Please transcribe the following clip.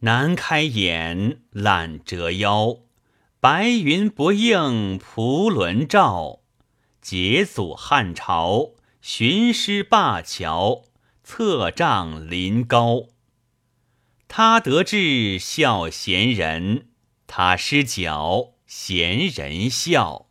南开眼，懒折腰，白云不应蒲轮照，解组汉朝，寻师灞桥，策杖临高。他得志笑闲人，他失脚闲人笑。